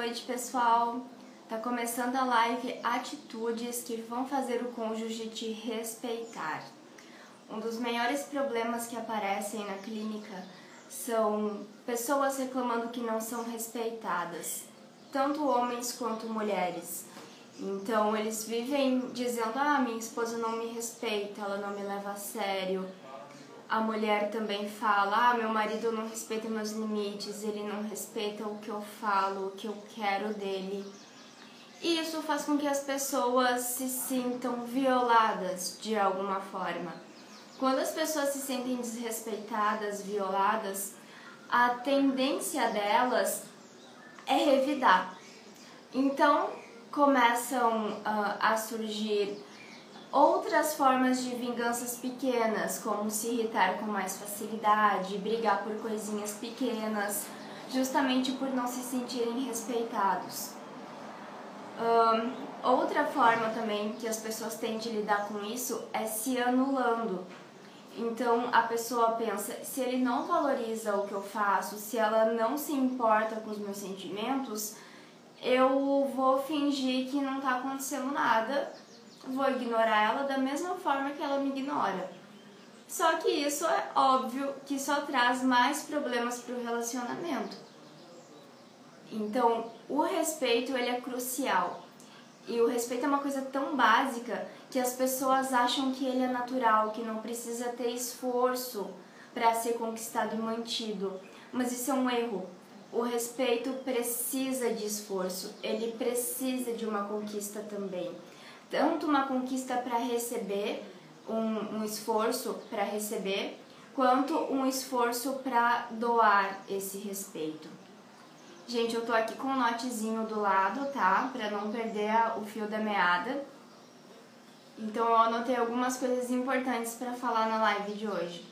noite, pessoal. Tá começando a live Atitudes que vão fazer o cônjuge te respeitar. Um dos maiores problemas que aparecem na clínica são pessoas reclamando que não são respeitadas, tanto homens quanto mulheres. Então eles vivem dizendo: "Ah, minha esposa não me respeita, ela não me leva a sério". A mulher também fala: "Ah, meu marido não respeita meus limites, ele não respeita o que eu falo, o que eu quero dele". E isso faz com que as pessoas se sintam violadas de alguma forma. Quando as pessoas se sentem desrespeitadas, violadas, a tendência delas é revidar. Então começam uh, a surgir outras formas de vinganças pequenas, como se irritar com mais facilidade, brigar por coisinhas pequenas, justamente por não se sentirem respeitados. Um, outra forma também que as pessoas têm de lidar com isso é se anulando. Então a pessoa pensa: se ele não valoriza o que eu faço, se ela não se importa com os meus sentimentos, eu vou fingir que não está acontecendo nada vou ignorar ela da mesma forma que ela me ignora. Só que isso é óbvio que só traz mais problemas para o relacionamento. Então, o respeito ele é crucial. E o respeito é uma coisa tão básica que as pessoas acham que ele é natural, que não precisa ter esforço para ser conquistado e mantido. Mas isso é um erro. O respeito precisa de esforço, ele precisa de uma conquista também tanto uma conquista para receber, um, um esforço para receber, quanto um esforço para doar esse respeito. Gente, eu tô aqui com um notezinho do lado, tá? Para não perder o fio da meada. Então eu anotei algumas coisas importantes para falar na live de hoje.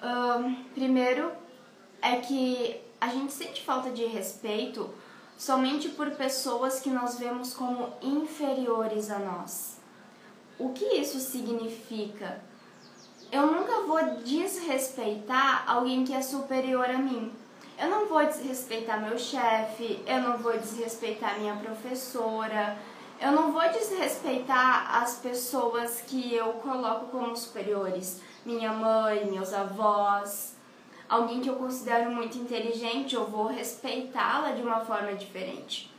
Um, primeiro é que a gente sente falta de respeito somente por pessoas que nós vemos como inferiores a nós. O que isso significa? Eu nunca vou desrespeitar alguém que é superior a mim. Eu não vou desrespeitar meu chefe, eu não vou desrespeitar minha professora, eu não vou desrespeitar as pessoas que eu coloco como superiores, minha mãe, meus avós alguém que eu considero muito inteligente, eu vou respeitá-la de uma forma diferente,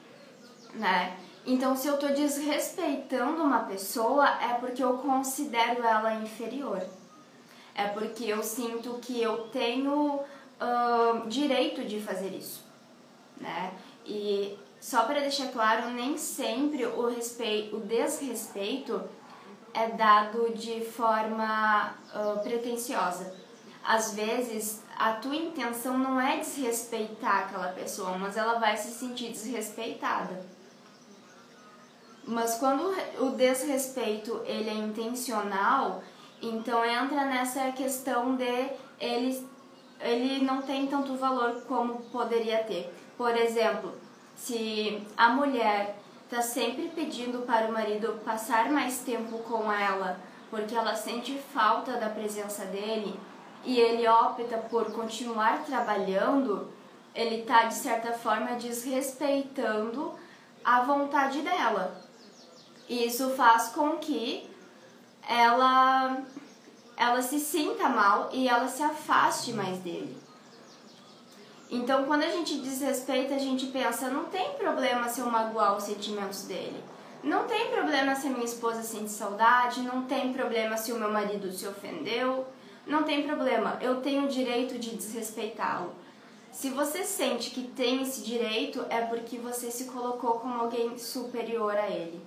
né? Então, se eu estou desrespeitando uma pessoa, é porque eu considero ela inferior. É porque eu sinto que eu tenho uh, direito de fazer isso, né? E só para deixar claro, nem sempre o o desrespeito é dado de forma uh, pretensiosa. Às vezes, a tua intenção não é desrespeitar aquela pessoa, mas ela vai se sentir desrespeitada. Mas quando o desrespeito ele é intencional, então entra nessa questão de ele, ele não tem tanto valor como poderia ter. Por exemplo, se a mulher está sempre pedindo para o marido passar mais tempo com ela porque ela sente falta da presença dele, e ele opta por continuar trabalhando, ele está de certa forma desrespeitando a vontade dela. E isso faz com que ela ela se sinta mal e ela se afaste mais dele. Então, quando a gente desrespeita, a gente pensa, não tem problema se eu magoar os sentimentos dele. Não tem problema se a minha esposa sente saudade, não tem problema se o meu marido se ofendeu não tem problema, eu tenho o direito de desrespeitá-lo. Se você sente que tem esse direito, é porque você se colocou como alguém superior a ele.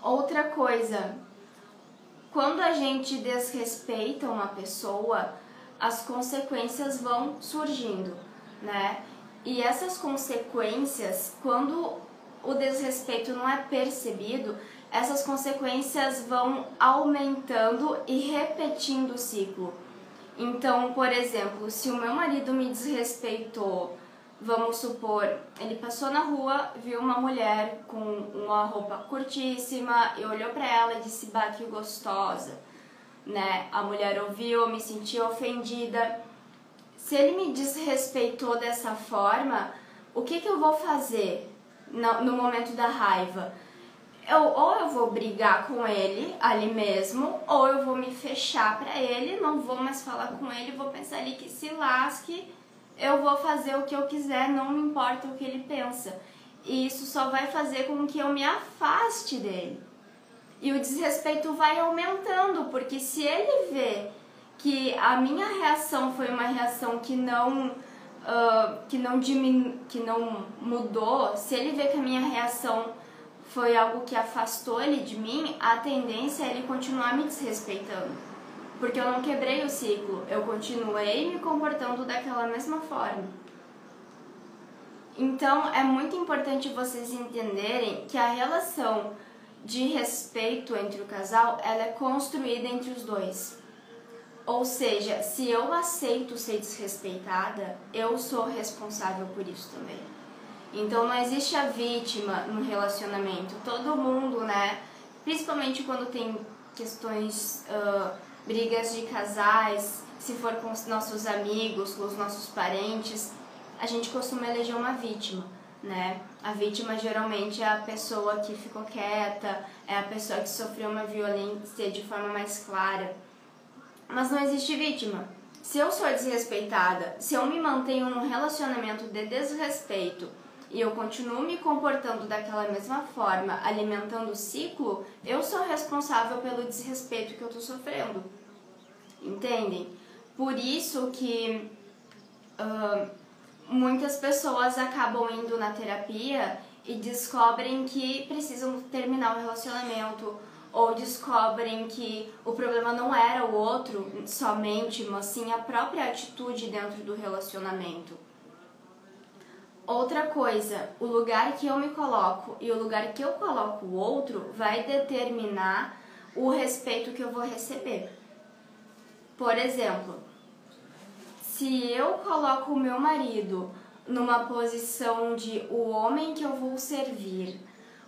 Outra coisa, quando a gente desrespeita uma pessoa, as consequências vão surgindo, né? E essas consequências, quando o desrespeito não é percebido, essas consequências vão aumentando e repetindo o ciclo. Então, por exemplo, se o meu marido me desrespeitou, vamos supor, ele passou na rua, viu uma mulher com uma roupa curtíssima e olhou para ela e disse: "Bah, que gostosa". Né? A mulher ouviu, me sentiu ofendida. Se ele me desrespeitou dessa forma, o que, que eu vou fazer no, no momento da raiva? Eu, ou eu vou brigar com ele ali mesmo, ou eu vou me fechar para ele, não vou mais falar com ele, vou pensar ali que se lasque, eu vou fazer o que eu quiser, não me importa o que ele pensa. E isso só vai fazer com que eu me afaste dele. E o desrespeito vai aumentando, porque se ele vê que a minha reação foi uma reação que não uh, que não diminu que não mudou, se ele vê que a minha reação foi algo que afastou ele de mim, a tendência é ele continuar me desrespeitando. Porque eu não quebrei o ciclo, eu continuei me comportando daquela mesma forma. Então é muito importante vocês entenderem que a relação de respeito entre o casal ela é construída entre os dois. Ou seja, se eu aceito ser desrespeitada, eu sou responsável por isso também. Então não existe a vítima no relacionamento. Todo mundo, né? Principalmente quando tem questões, uh, brigas de casais, se for com os nossos amigos, com os nossos parentes, a gente costuma eleger uma vítima, né? A vítima geralmente é a pessoa que ficou quieta, é a pessoa que sofreu uma violência de forma mais clara. Mas não existe vítima. Se eu sou desrespeitada, se eu me mantenho num relacionamento de desrespeito e eu continuo me comportando daquela mesma forma, alimentando o ciclo, eu sou responsável pelo desrespeito que eu estou sofrendo. Entendem? Por isso que uh, muitas pessoas acabam indo na terapia e descobrem que precisam terminar o relacionamento ou descobrem que o problema não era o outro somente, mas sim a própria atitude dentro do relacionamento. Outra coisa, o lugar que eu me coloco e o lugar que eu coloco o outro vai determinar o respeito que eu vou receber. Por exemplo, se eu coloco o meu marido numa posição de o homem que eu vou servir,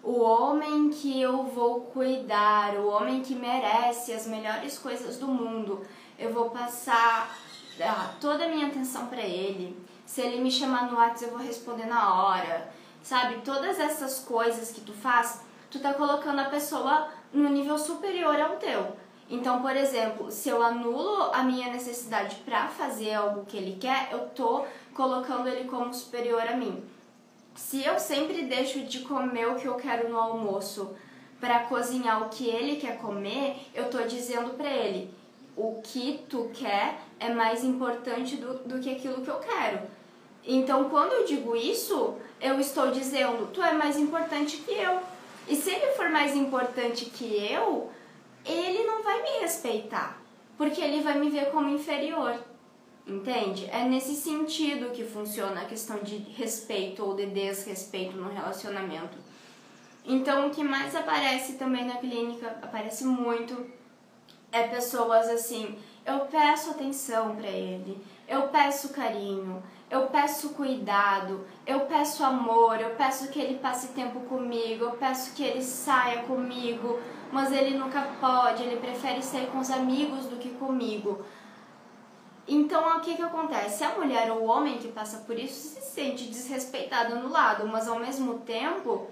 o homem que eu vou cuidar, o homem que merece as melhores coisas do mundo, eu vou passar ah, toda a minha atenção para ele. Se ele me chamar no WhatsApp, eu vou responder na hora. Sabe? Todas essas coisas que tu faz, tu tá colocando a pessoa no nível superior ao teu. Então, por exemplo, se eu anulo a minha necessidade para fazer algo que ele quer, eu tô colocando ele como superior a mim. Se eu sempre deixo de comer o que eu quero no almoço para cozinhar o que ele quer comer, eu tô dizendo para ele: o que tu quer é mais importante do, do que aquilo que eu quero. Então, quando eu digo isso, eu estou dizendo: tu é mais importante que eu. E se ele for mais importante que eu, ele não vai me respeitar, porque ele vai me ver como inferior. Entende? É nesse sentido que funciona a questão de respeito ou de desrespeito no relacionamento. Então, o que mais aparece também na clínica, aparece muito, é pessoas assim: eu peço atenção para ele, eu peço carinho, eu peço cuidado, eu peço amor, eu peço que ele passe tempo comigo, eu peço que ele saia comigo, mas ele nunca pode, ele prefere sair com os amigos do que comigo. Então, o que, que acontece? A mulher ou o homem que passa por isso se sente desrespeitado no lado, mas ao mesmo tempo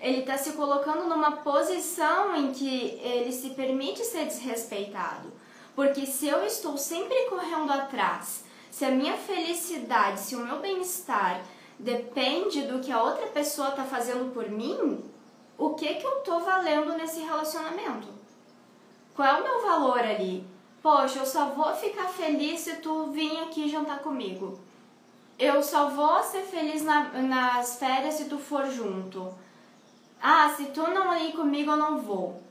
ele está se colocando numa posição em que ele se permite ser desrespeitado. Porque se eu estou sempre correndo atrás, se a minha felicidade, se o meu bem-estar depende do que a outra pessoa está fazendo por mim, o que que eu estou valendo nesse relacionamento? Qual é o meu valor ali? Poxa, eu só vou ficar feliz se tu vir aqui jantar comigo. Eu só vou ser feliz na, nas férias se tu for junto. Ah, se tu não ir comigo, eu não vou.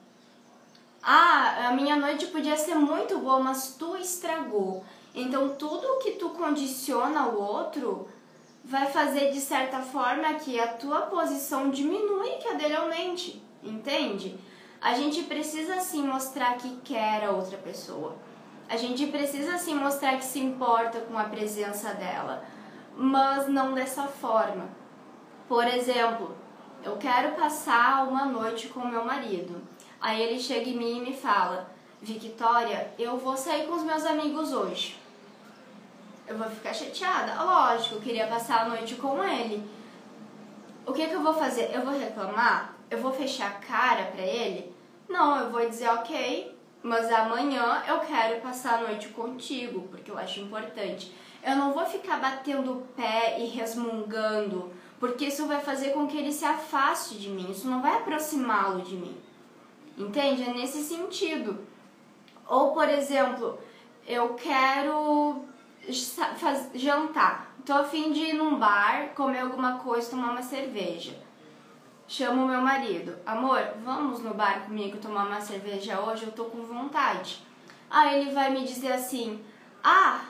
Ah, a minha noite podia ser muito boa, mas tu estragou. Então, tudo que tu condiciona o outro vai fazer de certa forma que a tua posição diminui que a dele aumente, entende? A gente precisa sim mostrar que quer a outra pessoa. A gente precisa sim mostrar que se importa com a presença dela, mas não dessa forma. Por exemplo, eu quero passar uma noite com meu marido. Aí ele chega em mim e me fala: Victoria, eu vou sair com os meus amigos hoje. Eu vou ficar chateada? Lógico, eu queria passar a noite com ele. O que, que eu vou fazer? Eu vou reclamar? Eu vou fechar a cara pra ele? Não, eu vou dizer, ok, mas amanhã eu quero passar a noite contigo, porque eu acho importante. Eu não vou ficar batendo o pé e resmungando, porque isso vai fazer com que ele se afaste de mim, isso não vai aproximá-lo de mim. Entende? É nesse sentido. Ou, por exemplo, eu quero jantar. Tô afim de ir num bar, comer alguma coisa, tomar uma cerveja. Chamo meu marido. Amor, vamos no bar comigo tomar uma cerveja hoje? Eu tô com vontade. Aí ele vai me dizer assim: Ah,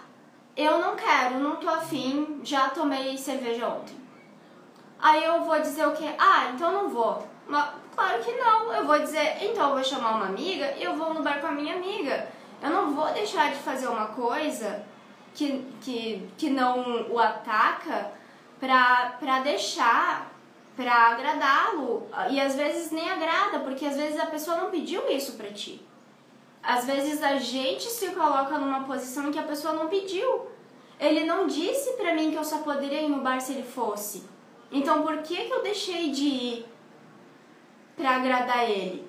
eu não quero, não tô afim, já tomei cerveja ontem. Aí eu vou dizer o quê? Ah, então não vou. Mas, claro que não. Eu vou dizer, então eu vou chamar uma amiga e eu vou no bar com a minha amiga. Eu não vou deixar de fazer uma coisa que, que, que não o ataca pra deixar, pra agradá-lo. E às vezes nem agrada, porque às vezes a pessoa não pediu isso pra ti. Às vezes a gente se coloca numa posição em que a pessoa não pediu. Ele não disse pra mim que eu só poderia ir no bar se ele fosse. Então por que, que eu deixei de ir pra agradar ele?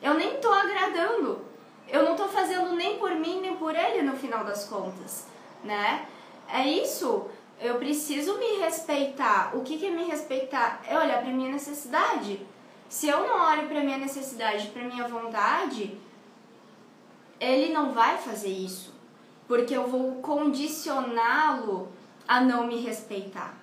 Eu nem tô agradando. Eu não tô fazendo nem por mim nem por ele no final das contas, né? É isso. Eu preciso me respeitar. O que, que é me respeitar? É olhar pra minha necessidade. Se eu não olho pra minha necessidade, pra minha vontade, ele não vai fazer isso, porque eu vou condicioná-lo a não me respeitar.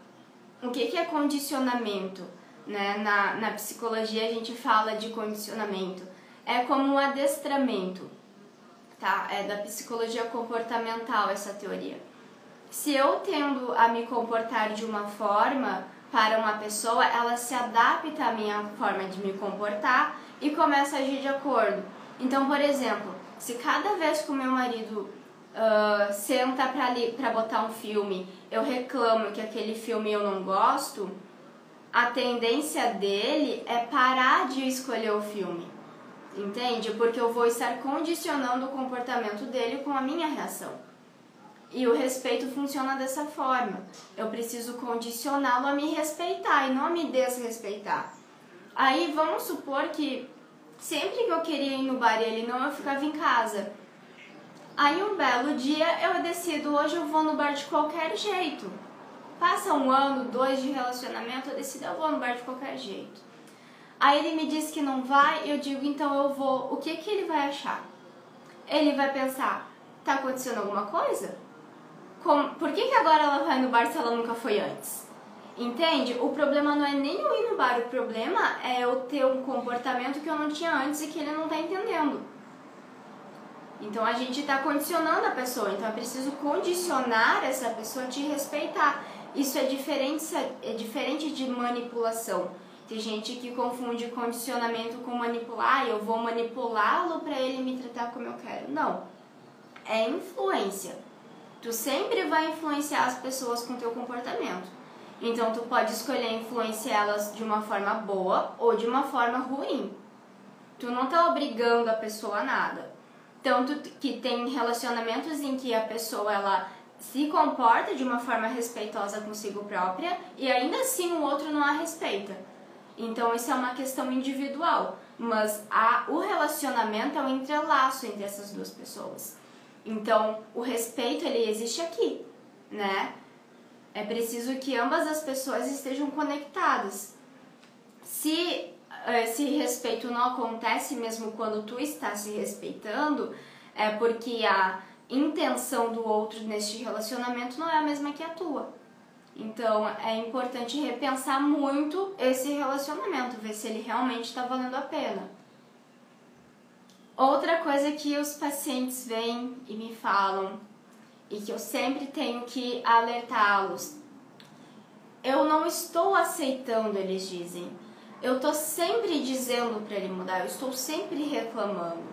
O que, que é condicionamento? Né? Na, na psicologia a gente fala de condicionamento. É como um adestramento, tá? É da psicologia comportamental essa teoria. Se eu tendo a me comportar de uma forma para uma pessoa, ela se adapta à minha forma de me comportar e começa a agir de acordo. Então, por exemplo, se cada vez que o meu marido uh, senta para botar um filme, eu reclamo que aquele filme eu não gosto, a tendência dele é parar de escolher o filme. Entende? Porque eu vou estar condicionando o comportamento dele com a minha reação. E o respeito funciona dessa forma. Eu preciso condicioná-lo a me respeitar e não a me desrespeitar. Aí vamos supor que Sempre que eu queria ir no bar e ele não, eu ficava em casa. Aí um belo dia eu decido, hoje eu vou no bar de qualquer jeito. Passa um ano, dois de relacionamento, eu decido, eu vou no bar de qualquer jeito. Aí ele me diz que não vai, eu digo, então eu vou. O que, que ele vai achar? Ele vai pensar, tá acontecendo alguma coisa? Como, por que, que agora ela vai no bar se ela nunca foi antes? Entende? O problema não é nem eu ir no bar, o problema é eu ter um comportamento que eu não tinha antes e que ele não está entendendo. Então a gente está condicionando a pessoa, então é preciso condicionar essa pessoa a te respeitar. Isso é diferente, é diferente de manipulação. Tem gente que confunde condicionamento com manipular, eu vou manipulá-lo para ele me tratar como eu quero. Não. É influência. Tu sempre vai influenciar as pessoas com teu comportamento. Então tu pode escolher influenciá-las de uma forma boa ou de uma forma ruim. Tu não tá obrigando a pessoa a nada. Tanto que tem relacionamentos em que a pessoa ela se comporta de uma forma respeitosa consigo própria e ainda assim o outro não a respeita. Então isso é uma questão individual, mas a, o relacionamento é um entrelaço entre essas duas pessoas. Então o respeito ele existe aqui, né? É preciso que ambas as pessoas estejam conectadas. Se esse respeito não acontece mesmo quando tu está se respeitando, é porque a intenção do outro neste relacionamento não é a mesma que a tua. Então é importante repensar muito esse relacionamento, ver se ele realmente está valendo a pena. Outra coisa que os pacientes vêm e me falam e que eu sempre tenho que alertá-los. Eu não estou aceitando, eles dizem. Eu estou sempre dizendo para ele mudar, eu estou sempre reclamando,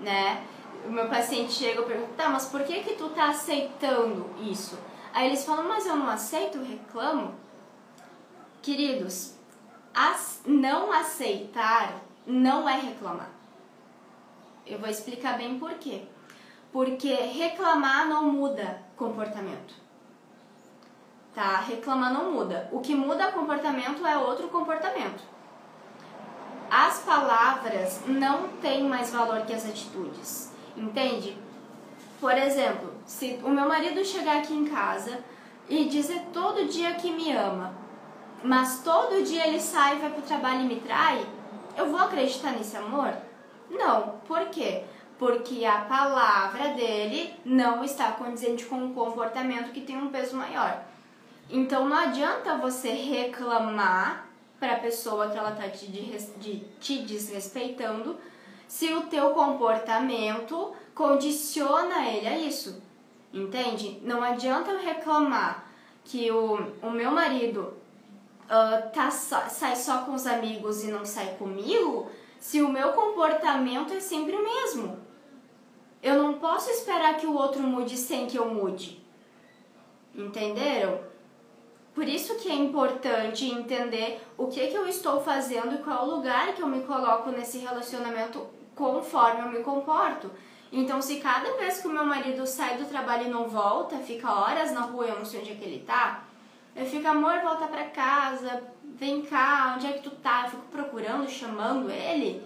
né? O meu paciente chega e pergunta, tá, mas por que que tu tá aceitando isso? Aí eles falam, mas eu não aceito, eu reclamo. Queridos, não aceitar não é reclamar. Eu vou explicar bem por quê porque reclamar não muda comportamento. tá? Reclamar não muda. O que muda comportamento é outro comportamento. As palavras não têm mais valor que as atitudes, entende? Por exemplo, se o meu marido chegar aqui em casa e dizer todo dia que me ama, mas todo dia ele sai, vai pro trabalho e me trai, eu vou acreditar nesse amor? Não. Por quê? Porque a palavra dele não está condizente com um comportamento que tem um peso maior. Então não adianta você reclamar para a pessoa que ela está te, de, te desrespeitando se o teu comportamento condiciona ele a isso. Entende? Não adianta eu reclamar que o, o meu marido uh, tá sai só com os amigos e não sai comigo se o meu comportamento é sempre o mesmo. Eu não posso esperar que o outro mude sem que eu mude. Entenderam? Por isso que é importante entender o que, que eu estou fazendo e qual o lugar que eu me coloco nesse relacionamento conforme eu me comporto. Então, se cada vez que o meu marido sai do trabalho e não volta, fica horas na rua eu não sei onde é que ele tá, eu fico, amor, volta pra casa, vem cá, onde é que tu tá? Eu fico procurando, chamando ele.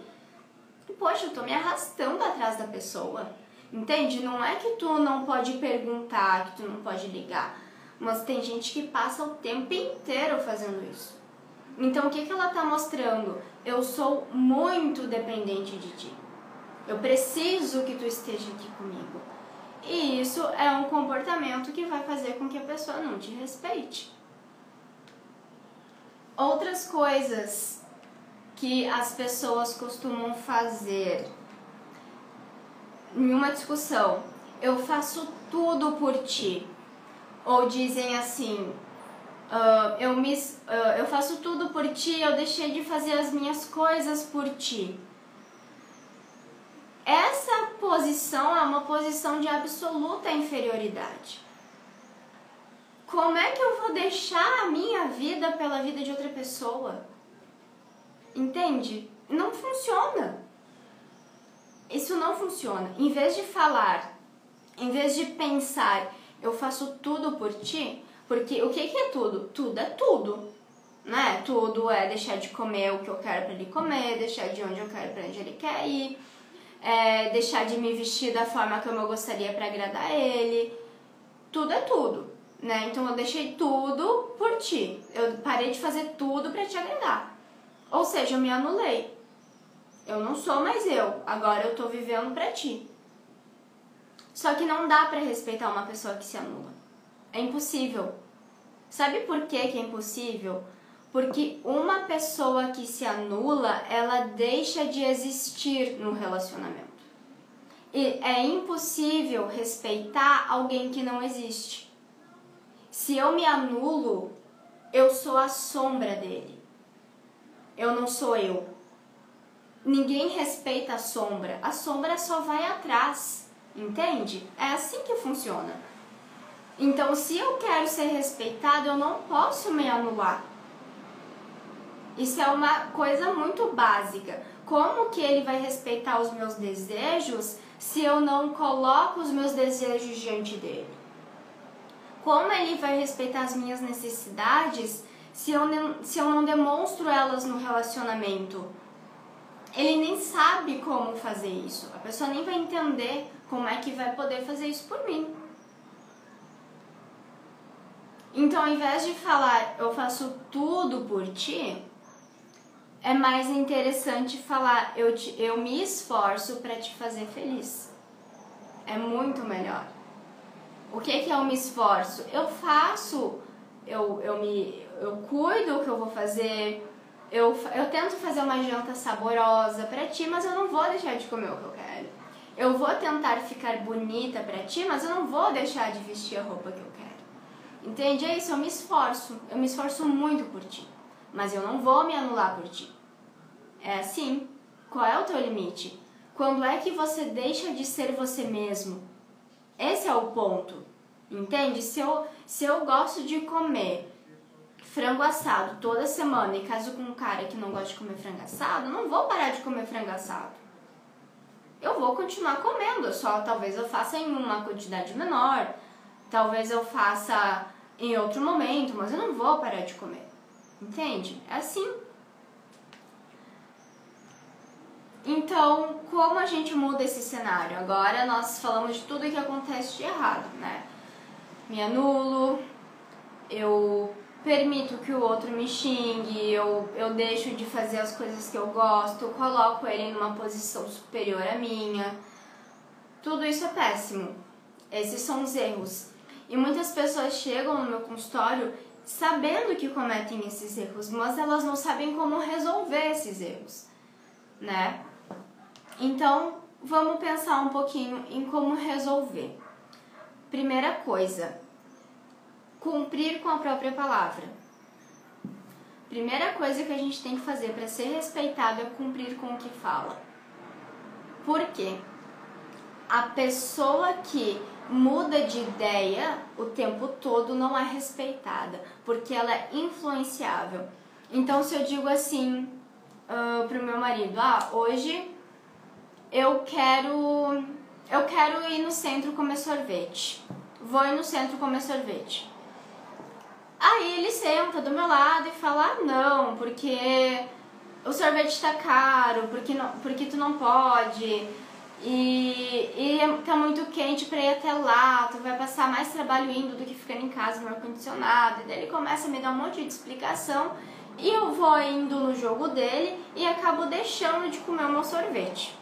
Poxa, eu tô me arrastando atrás da pessoa. Entende? Não é que tu não pode perguntar, que tu não pode ligar. Mas tem gente que passa o tempo inteiro fazendo isso. Então o que, que ela tá mostrando? Eu sou muito dependente de ti. Eu preciso que tu esteja aqui comigo. E isso é um comportamento que vai fazer com que a pessoa não te respeite. Outras coisas que as pessoas costumam fazer em uma discussão, eu faço tudo por ti. Ou dizem assim, uh, eu, me, uh, eu faço tudo por ti, eu deixei de fazer as minhas coisas por ti. Essa posição é uma posição de absoluta inferioridade. Como é que eu vou deixar a minha vida pela vida de outra pessoa? Entende? Não funciona. Isso não funciona. Em vez de falar, em vez de pensar, eu faço tudo por ti, porque o que, que é tudo? Tudo é tudo. Né? Tudo é deixar de comer o que eu quero para ele comer, deixar de onde eu quero para onde ele quer ir, é, deixar de me vestir da forma como eu gostaria para agradar ele. Tudo é tudo, né? Então eu deixei tudo por ti. Eu parei de fazer tudo para te agradar. Ou seja, eu me anulei. Eu não sou mais eu, agora eu tô vivendo para ti. Só que não dá para respeitar uma pessoa que se anula. É impossível. Sabe por que, que é impossível? Porque uma pessoa que se anula, ela deixa de existir no relacionamento. E é impossível respeitar alguém que não existe. Se eu me anulo, eu sou a sombra dele. Eu não sou eu. Ninguém respeita a sombra. A sombra só vai atrás. Entende? É assim que funciona. Então, se eu quero ser respeitado, eu não posso me anular. Isso é uma coisa muito básica. Como que ele vai respeitar os meus desejos se eu não coloco os meus desejos diante dele? Como ele vai respeitar as minhas necessidades se eu, se eu não demonstro elas no relacionamento? Ele nem sabe como fazer isso. A pessoa nem vai entender como é que vai poder fazer isso por mim. Então, ao invés de falar eu faço tudo por ti, é mais interessante falar eu, te, eu me esforço para te fazer feliz. É muito melhor. O que, que é eu me esforço? Eu faço, eu, eu, me, eu cuido o que eu vou fazer, eu, eu tento fazer uma janta saborosa para ti, mas eu não vou deixar de comer o que eu quero. Eu vou tentar ficar bonita para ti, mas eu não vou deixar de vestir a roupa que eu quero. Entende? É isso, eu me esforço. Eu me esforço muito por ti mas eu não vou me anular por ti. É assim. Qual é o teu limite? Quando é que você deixa de ser você mesmo? Esse é o ponto. Entende? Se eu, se eu gosto de comer frango assado toda semana e caso com um cara que não gosta de comer frango assado, não vou parar de comer frango assado. Eu vou continuar comendo, só talvez eu faça em uma quantidade menor, talvez eu faça em outro momento, mas eu não vou parar de comer. Entende? É assim. Então, como a gente muda esse cenário? Agora nós falamos de tudo que acontece de errado, né? Me anulo, eu permito que o outro me xingue, eu, eu deixo de fazer as coisas que eu gosto, coloco ele numa posição superior à minha. Tudo isso é péssimo. Esses são os erros. E muitas pessoas chegam no meu consultório sabendo que cometem esses erros, mas elas não sabem como resolver esses erros, né? Então, vamos pensar um pouquinho em como resolver. Primeira coisa, cumprir com a própria palavra. Primeira coisa que a gente tem que fazer para ser respeitado é cumprir com o que fala. Por quê? A pessoa que muda de ideia o tempo todo não é respeitada, porque ela é influenciável. Então, se eu digo assim uh, pro meu marido, ah, hoje eu quero eu quero ir no centro comer sorvete. Vou ir no centro comer sorvete. Aí ele senta do meu lado e fala: ah, não, porque o sorvete tá caro, porque, não, porque tu não pode, e, e tá muito quente pra ir até lá, tu vai passar mais trabalho indo do que ficando em casa no ar-condicionado. E daí ele começa a me dar um monte de explicação e eu vou indo no jogo dele e acabo deixando de comer o meu sorvete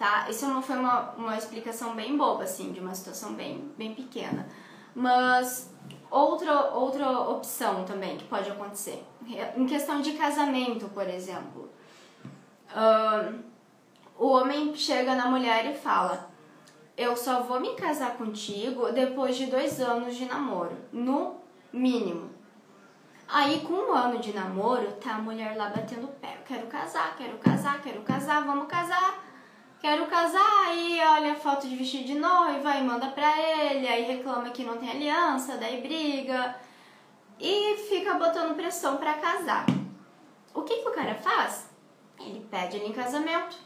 tá? Isso não foi uma, uma explicação bem boba, assim, de uma situação bem, bem pequena. Mas outra, outra opção também que pode acontecer, em questão de casamento, por exemplo, uh, o homem chega na mulher e fala: Eu só vou me casar contigo depois de dois anos de namoro, no mínimo. Aí, com um ano de namoro, tá a mulher lá batendo o pé. Eu quero casar, quero casar, quero casar, vamos casar quero casar, aí olha a foto de vestido de noiva e manda pra ele, aí reclama que não tem aliança, daí briga e fica botando pressão para casar. O que, que o cara faz? Ele pede ele em casamento,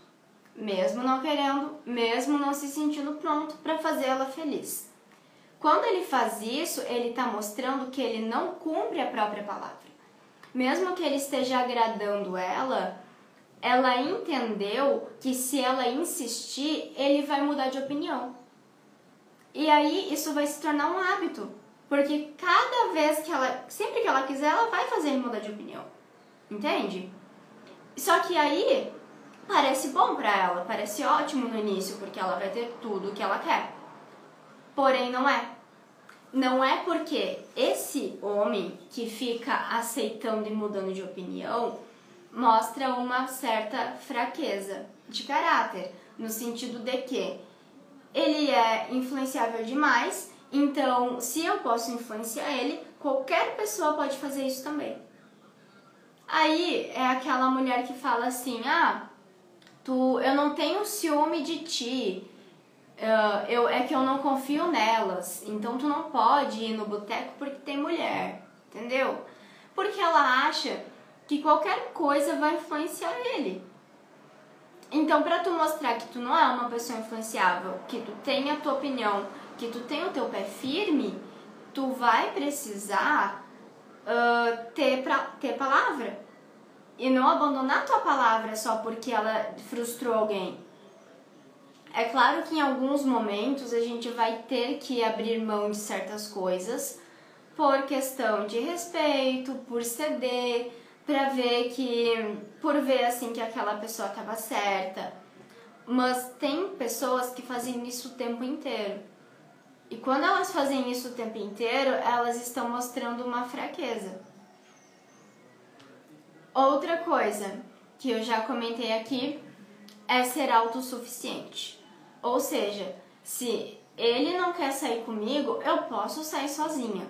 mesmo não querendo, mesmo não se sentindo pronto para fazer ela feliz. Quando ele faz isso, ele está mostrando que ele não cumpre a própria palavra. Mesmo que ele esteja agradando ela, ela entendeu que se ela insistir, ele vai mudar de opinião. E aí isso vai se tornar um hábito, porque cada vez que ela, sempre que ela quiser, ela vai fazer ele mudar de opinião. Entende? Só que aí parece bom para ela, parece ótimo no início, porque ela vai ter tudo o que ela quer. Porém não é. Não é porque esse homem que fica aceitando e mudando de opinião mostra uma certa fraqueza de caráter, no sentido de que ele é influenciável demais, então se eu posso influenciar ele, qualquer pessoa pode fazer isso também. Aí é aquela mulher que fala assim: "Ah, tu, eu não tenho ciúme de ti. Uh, eu, é que eu não confio nelas. Então tu não pode ir no boteco porque tem mulher, entendeu? Porque ela acha que qualquer coisa vai influenciar ele. Então, para tu mostrar que tu não é uma pessoa influenciável, que tu tem a tua opinião, que tu tem o teu pé firme, tu vai precisar uh, ter, pra, ter palavra. E não abandonar a tua palavra só porque ela frustrou alguém. É claro que em alguns momentos a gente vai ter que abrir mão de certas coisas por questão de respeito, por ceder, para ver que por ver assim que aquela pessoa estava certa. Mas tem pessoas que fazem isso o tempo inteiro. E quando elas fazem isso o tempo inteiro, elas estão mostrando uma fraqueza. Outra coisa que eu já comentei aqui é ser autossuficiente. Ou seja, se ele não quer sair comigo, eu posso sair sozinha.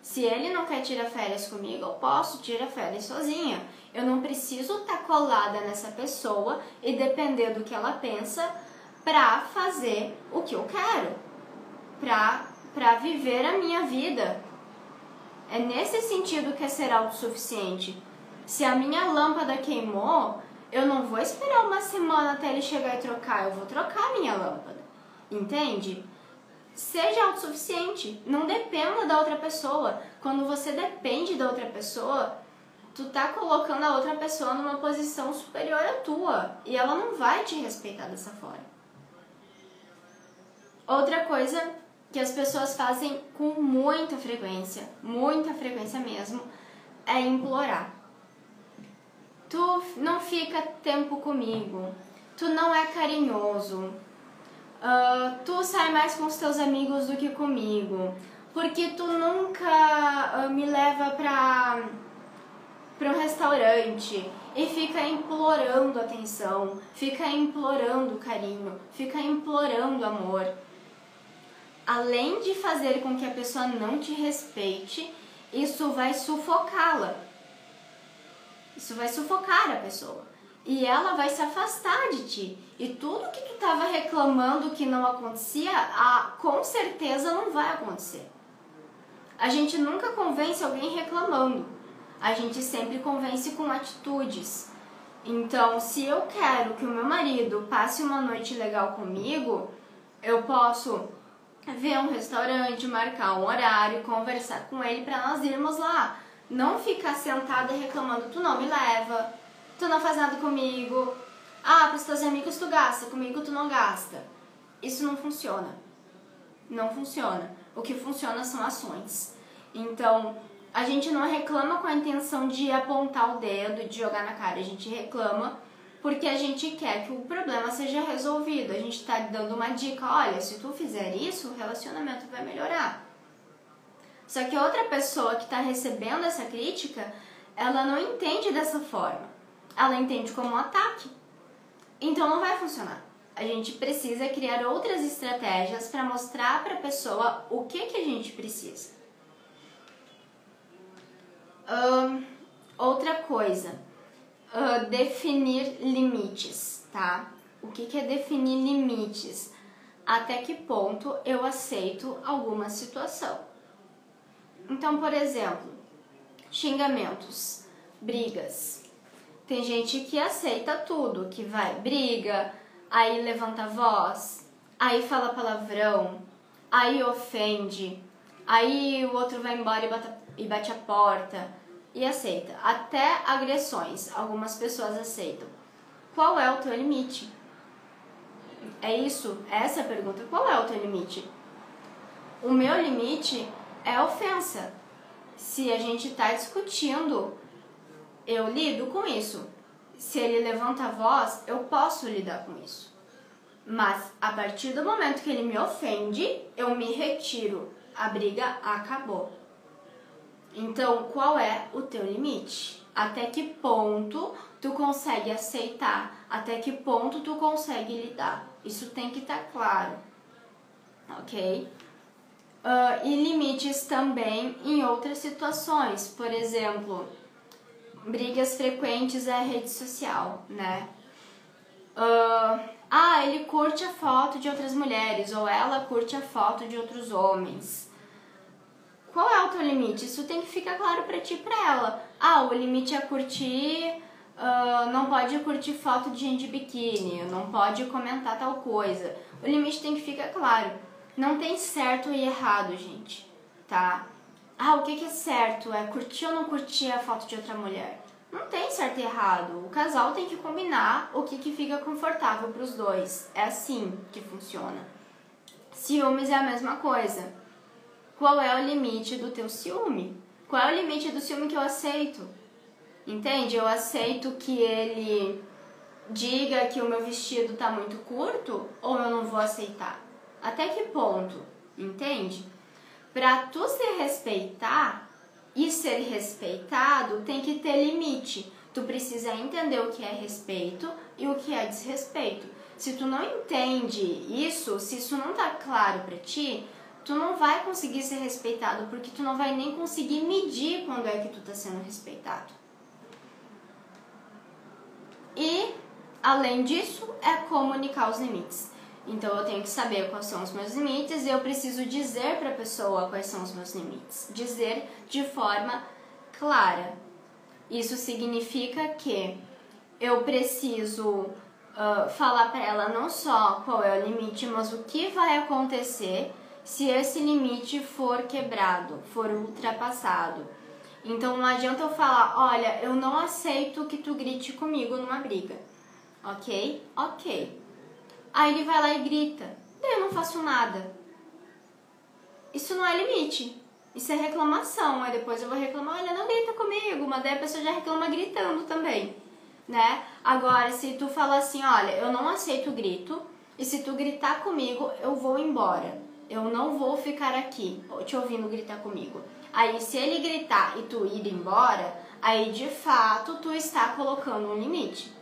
Se ele não quer tirar férias comigo, eu posso tirar férias sozinha. Eu não preciso estar tá colada nessa pessoa e depender do que ela pensa para fazer o que eu quero, para viver a minha vida. É nesse sentido que é ser autossuficiente. Se a minha lâmpada queimou, eu não vou esperar uma semana até ele chegar e trocar, eu vou trocar a minha lâmpada. Entende? Seja autossuficiente, não dependa da outra pessoa. Quando você depende da outra pessoa, tu tá colocando a outra pessoa numa posição superior à tua e ela não vai te respeitar dessa forma. Outra coisa que as pessoas fazem com muita frequência, muita frequência mesmo, é implorar. Tu não fica tempo comigo, tu não é carinhoso, uh, tu sai mais com os teus amigos do que comigo, porque tu nunca uh, me leva pra, pra um restaurante e fica implorando atenção, fica implorando carinho, fica implorando amor. Além de fazer com que a pessoa não te respeite, isso vai sufocá-la. Isso vai sufocar a pessoa e ela vai se afastar de ti. E tudo que tu estava reclamando que não acontecia, a, com certeza não vai acontecer. A gente nunca convence alguém reclamando. A gente sempre convence com atitudes. Então, se eu quero que o meu marido passe uma noite legal comigo, eu posso ver um restaurante, marcar um horário, conversar com ele para nós irmos lá. Não ficar sentada reclamando, tu não me leva, tu não faz nada comigo. Ah, para os teus amigos tu gasta, comigo tu não gasta. Isso não funciona. Não funciona. O que funciona são ações. Então, a gente não reclama com a intenção de apontar o dedo, de jogar na cara. A gente reclama porque a gente quer que o problema seja resolvido. A gente está dando uma dica: olha, se tu fizer isso, o relacionamento vai melhorar. Só que outra pessoa que está recebendo essa crítica, ela não entende dessa forma ela entende como um ataque. Então não vai funcionar. A gente precisa criar outras estratégias para mostrar para a pessoa o que, que a gente precisa. Outra coisa, uh, definir limites, tá? O que, que é definir limites? Até que ponto eu aceito alguma situação. Então, por exemplo, xingamentos, brigas, tem gente que aceita tudo, que vai, briga, aí levanta a voz, aí fala palavrão, aí ofende, aí o outro vai embora e, bata, e bate a porta e aceita. Até agressões, algumas pessoas aceitam. Qual é o teu limite? É isso? Essa é a pergunta. Qual é o teu limite? O meu limite é ofensa. Se a gente está discutindo eu lido com isso. Se ele levanta a voz, eu posso lidar com isso. Mas a partir do momento que ele me ofende, eu me retiro. A briga acabou. Então, qual é o teu limite? Até que ponto tu consegue aceitar? Até que ponto tu consegue lidar? Isso tem que estar tá claro, ok? Uh, e limites também em outras situações, por exemplo, brigas frequentes é a rede social, né? Uh, ah, ele curte a foto de outras mulheres ou ela curte a foto de outros homens. Qual é o teu limite? Isso tem que ficar claro para ti e pra ela. Ah, o limite é curtir, uh, não pode curtir foto de gente de biquíni, não pode comentar tal coisa. O limite tem que ficar claro. Não tem certo e errado, gente, tá? Ah, o que, que é certo? É curtir ou não curtir a foto de outra mulher? Não tem certo e errado. O casal tem que combinar o que, que fica confortável para os dois. É assim que funciona. Ciúmes é a mesma coisa. Qual é o limite do teu ciúme? Qual é o limite do ciúme que eu aceito? Entende? Eu aceito que ele diga que o meu vestido tá muito curto ou eu não vou aceitar? Até que ponto? Entende? Para tu se respeitar e ser respeitado, tem que ter limite. Tu precisa entender o que é respeito e o que é desrespeito. Se tu não entende isso, se isso não tá claro para ti, tu não vai conseguir ser respeitado, porque tu não vai nem conseguir medir quando é que tu tá sendo respeitado. E, além disso, é comunicar os limites. Então eu tenho que saber quais são os meus limites e eu preciso dizer para a pessoa quais são os meus limites. Dizer de forma clara. Isso significa que eu preciso uh, falar para ela não só qual é o limite, mas o que vai acontecer se esse limite for quebrado, for ultrapassado. Então não adianta eu falar, olha, eu não aceito que tu grite comigo numa briga. Ok? Ok. Aí ele vai lá e grita. Eu não faço nada. Isso não é limite. Isso é reclamação. Aí depois eu vou reclamar, olha, não grita comigo. Mas daí a pessoa já reclama gritando também. Né? Agora, se tu fala assim, olha, eu não aceito grito. E se tu gritar comigo, eu vou embora. Eu não vou ficar aqui te ouvindo gritar comigo. Aí, se ele gritar e tu ir embora, aí de fato tu está colocando um limite.